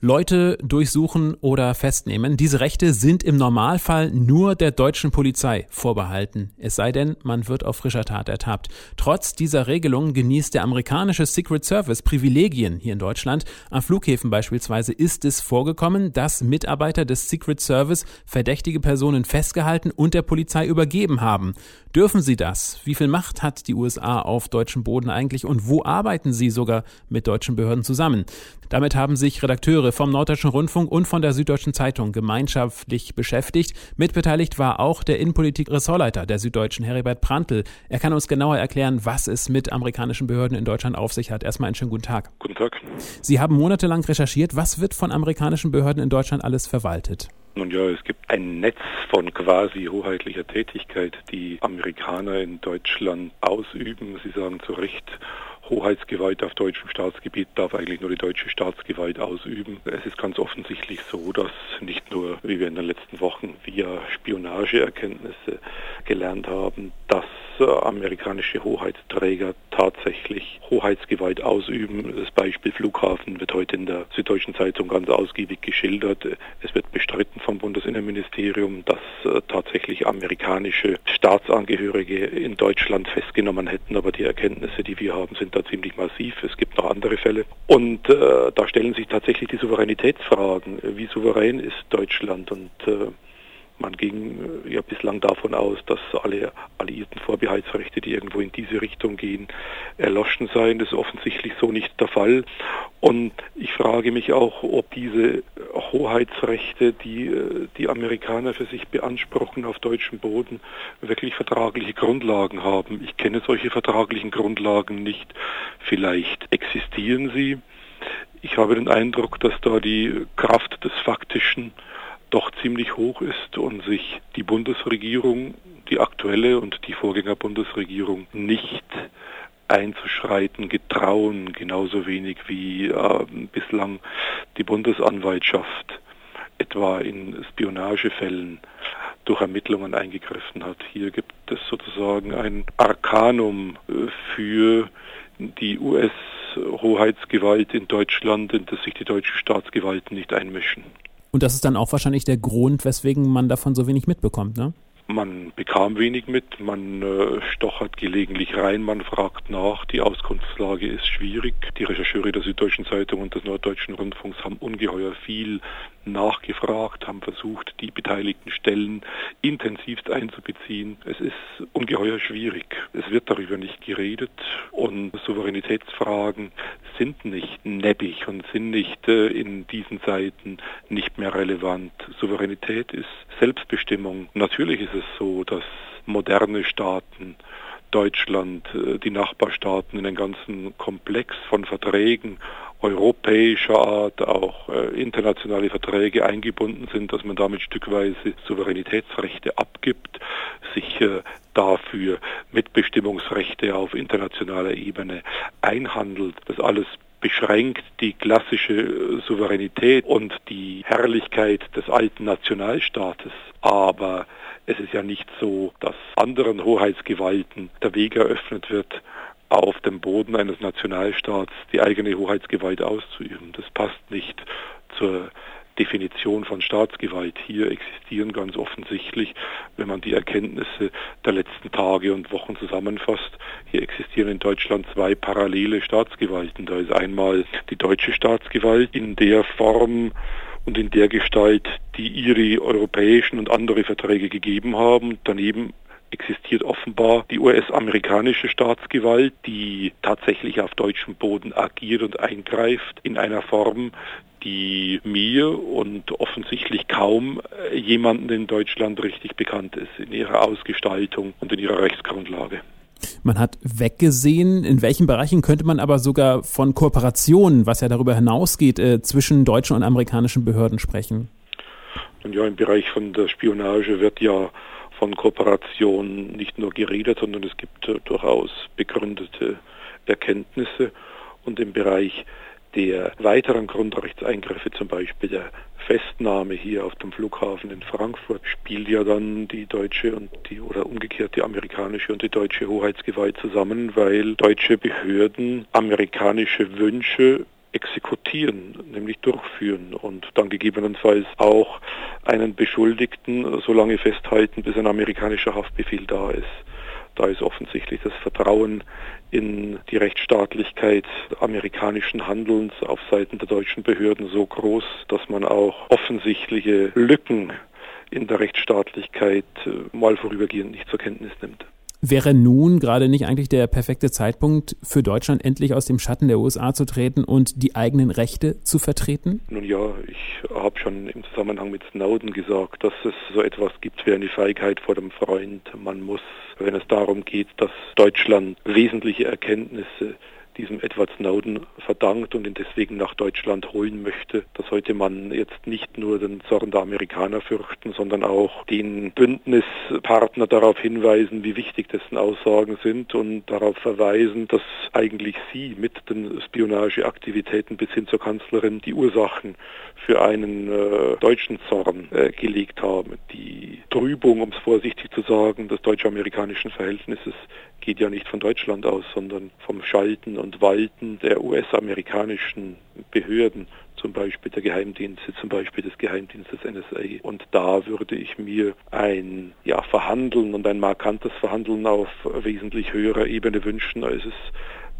Leute durchsuchen oder festnehmen. Diese Rechte sind im Normalfall nur der deutschen Polizei vorbehalten. Es sei denn, man wird auf frischer Tat ertappt. Trotz dieser Regelung genießt der amerikanische Secret Service Privilegien hier in Deutschland. An Flughäfen beispielsweise ist es vorgekommen, dass Mitarbeiter des Secret Service verdächtige Personen festgehalten und der Polizei übergeben haben. Dürfen sie das? Wie viel Macht hat die USA auf deutschem Boden eigentlich und wo arbeiten sie sogar mit deutschen Behörden zusammen? Damit haben sich Redakteure vom Norddeutschen Rundfunk und von der Süddeutschen Zeitung gemeinschaftlich beschäftigt. Mitbeteiligt war auch der Innenpolitik-Ressortleiter der Süddeutschen, Heribert Prantl. Er kann uns genauer erklären, was es mit amerikanischen Behörden in Deutschland auf sich hat. Erstmal einen schönen guten Tag. Guten Tag. Sie haben monatelang recherchiert. Was wird von amerikanischen Behörden in Deutschland alles verwaltet? Nun ja, es gibt ein Netz von quasi hoheitlicher Tätigkeit, die Amerikaner in Deutschland ausüben. Sie sagen zu Recht, Hoheitsgewalt auf deutschem Staatsgebiet darf eigentlich nur die deutsche Staatsgewalt ausüben. Es ist ganz offensichtlich so, dass nicht nur, wie wir in den letzten Wochen via Spionageerkenntnisse gelernt haben, dass amerikanische Hoheitsträger tatsächlich Hoheitsgewalt ausüben. Das Beispiel Flughafen wird heute in der Süddeutschen Zeitung ganz ausgiebig geschildert. Es wird bestritten vom Bundesinnenministerium, dass äh, tatsächlich amerikanische Staatsangehörige in Deutschland festgenommen hätten, aber die Erkenntnisse, die wir haben, sind da ziemlich massiv. Es gibt noch andere Fälle. Und äh, da stellen sich tatsächlich die Souveränitätsfragen. Wie souverän ist Deutschland? Und äh, man ging äh, ja bislang davon aus, dass alle alliierten Vorbehaltsrechte, die irgendwo in diese Richtung gehen, erloschen seien. Das ist offensichtlich so nicht der Fall. Und ich frage mich auch, ob diese Hoheitsrechte, die äh, die Amerikaner für sich beanspruchen auf deutschem Boden, wirklich vertragliche Grundlagen haben. Ich kenne solche vertraglichen Grundlagen nicht. Vielleicht existieren sie. Ich habe den Eindruck, dass da die Kraft des Faktischen doch ziemlich hoch ist und sich die Bundesregierung, die aktuelle und die Vorgängerbundesregierung nicht einzuschreiten getrauen, genauso wenig wie äh, bislang die Bundesanwaltschaft etwa in Spionagefällen durch Ermittlungen eingegriffen hat. Hier gibt es sozusagen ein Arkanum äh, für die US-Hoheitsgewalt in Deutschland, in das sich die deutschen Staatsgewalten nicht einmischen. Und das ist dann auch wahrscheinlich der Grund, weswegen man davon so wenig mitbekommt, ne? Man bekam wenig mit, man äh, stochert gelegentlich rein, man fragt nach. Die Auskunftslage ist schwierig. Die Rechercheure der Süddeutschen Zeitung und des Norddeutschen Rundfunks haben ungeheuer viel nachgefragt, haben versucht, die beteiligten Stellen intensivst einzubeziehen. Es ist ungeheuer schwierig. Es wird darüber nicht geredet und Souveränitätsfragen sind nicht neppig und sind nicht äh, in diesen Zeiten nicht mehr relevant. Souveränität ist Selbstbestimmung. Natürlich ist es so, dass moderne Staaten Deutschland, äh, die Nachbarstaaten in den ganzen Komplex von Verträgen europäischer Art, auch äh, internationale Verträge eingebunden sind, dass man damit stückweise Souveränitätsrechte abgibt, sich äh, dafür Mitbestimmungsrechte auf internationaler Ebene einhandelt. Das alles beschränkt die klassische Souveränität und die Herrlichkeit des alten Nationalstaates. Aber es ist ja nicht so, dass anderen Hoheitsgewalten der Weg eröffnet wird, auf dem Boden eines Nationalstaats die eigene Hoheitsgewalt auszuüben. Das passt nicht zur Definition von Staatsgewalt. Hier existieren ganz offensichtlich, wenn man die Erkenntnisse der letzten Tage und Wochen zusammenfasst, hier existieren in Deutschland zwei parallele Staatsgewalten. Da ist einmal die deutsche Staatsgewalt in der Form und in der Gestalt, die ihre europäischen und andere Verträge gegeben haben. Daneben existiert offenbar die US-amerikanische Staatsgewalt, die tatsächlich auf deutschem Boden agiert und eingreift in einer Form, die mir und offensichtlich kaum jemanden in Deutschland richtig bekannt ist in ihrer Ausgestaltung und in ihrer Rechtsgrundlage. Man hat weggesehen, in welchen Bereichen könnte man aber sogar von Kooperationen, was ja darüber hinausgeht, äh, zwischen deutschen und amerikanischen Behörden sprechen. Und ja, im Bereich von der Spionage wird ja von Kooperation nicht nur geredet, sondern es gibt äh, durchaus begründete Erkenntnisse. Und im Bereich der weiteren Grundrechtseingriffe, zum Beispiel der Festnahme hier auf dem Flughafen in Frankfurt spielt ja dann die deutsche und die oder umgekehrt die amerikanische und die deutsche Hoheitsgewalt zusammen, weil deutsche Behörden amerikanische Wünsche exekutieren, nämlich durchführen und dann gegebenenfalls auch einen Beschuldigten so lange festhalten, bis ein amerikanischer Haftbefehl da ist. Da ist offensichtlich das Vertrauen in die Rechtsstaatlichkeit amerikanischen Handelns auf Seiten der deutschen Behörden so groß, dass man auch offensichtliche Lücken in der Rechtsstaatlichkeit äh, mal vorübergehend nicht zur Kenntnis nimmt. Wäre nun gerade nicht eigentlich der perfekte Zeitpunkt für Deutschland endlich aus dem Schatten der USA zu treten und die eigenen Rechte zu vertreten? Nun ja, ich habe schon im Zusammenhang mit Snowden gesagt, dass es so etwas gibt wie eine Feigheit vor dem Freund. Man muss, wenn es darum geht, dass Deutschland wesentliche Erkenntnisse diesem Edward Snowden verdankt und ihn deswegen nach Deutschland holen möchte. Da sollte man jetzt nicht nur den Zorn der Amerikaner fürchten, sondern auch den Bündnispartner darauf hinweisen, wie wichtig dessen Aussagen sind und darauf verweisen, dass eigentlich sie mit den Spionageaktivitäten bis hin zur Kanzlerin die Ursachen für einen äh, deutschen Zorn äh, gelegt haben. Die Trübung, um es vorsichtig zu sagen, des deutsch-amerikanischen Verhältnisses geht ja nicht von Deutschland aus, sondern vom Schalten und Walten der US-amerikanischen Behörden, zum Beispiel der Geheimdienste, zum Beispiel des Geheimdienstes NSA. Und da würde ich mir ein ja, Verhandeln und ein markantes Verhandeln auf wesentlich höherer Ebene wünschen, als es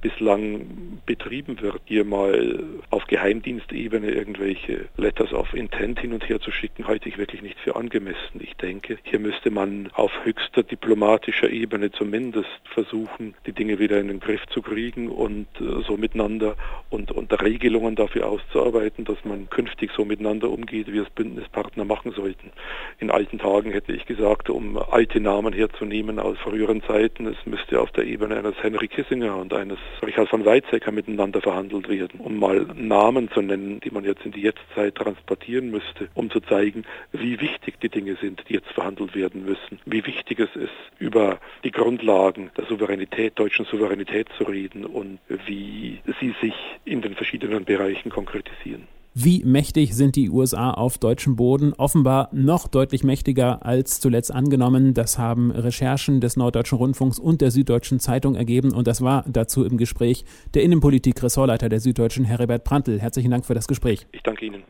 bislang betrieben wird, hier mal auf Geheimdienstebene irgendwelche Letters of Intent hin und her zu schicken, halte ich wirklich nicht für angemessen. Ich denke, hier müsste man auf höchster diplomatischer Ebene zumindest versuchen, die Dinge wieder in den Griff zu kriegen und äh, so miteinander und, und Regelungen dafür auszuarbeiten, dass man künftig so miteinander umgeht, wie es Bündnispartner machen sollten. In alten Tagen hätte ich gesagt, um alte Namen herzunehmen aus früheren Zeiten, es müsste auf der Ebene eines Henry Kissinger und eines Richard von Weizsäcker miteinander verhandelt werden, um mal Namen zu nennen, die man jetzt in die Jetztzeit transportieren müsste, um zu zeigen, wie wichtig die Dinge sind, die jetzt verhandelt werden müssen, wie wichtig es ist, über die Grundlagen der Souveränität, deutschen Souveränität zu reden und wie sie sich in den verschiedenen Bereichen konkretisieren. Wie mächtig sind die USA auf deutschem Boden? Offenbar noch deutlich mächtiger als zuletzt angenommen. Das haben Recherchen des Norddeutschen Rundfunks und der Süddeutschen Zeitung ergeben. Und das war dazu im Gespräch der Innenpolitik-Ressortleiter der Süddeutschen, Heribert Prantl. Herzlichen Dank für das Gespräch. Ich danke Ihnen.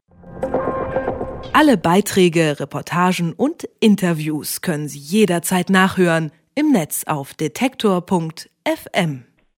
Alle Beiträge, Reportagen und Interviews können Sie jederzeit nachhören im Netz auf detektor.fm.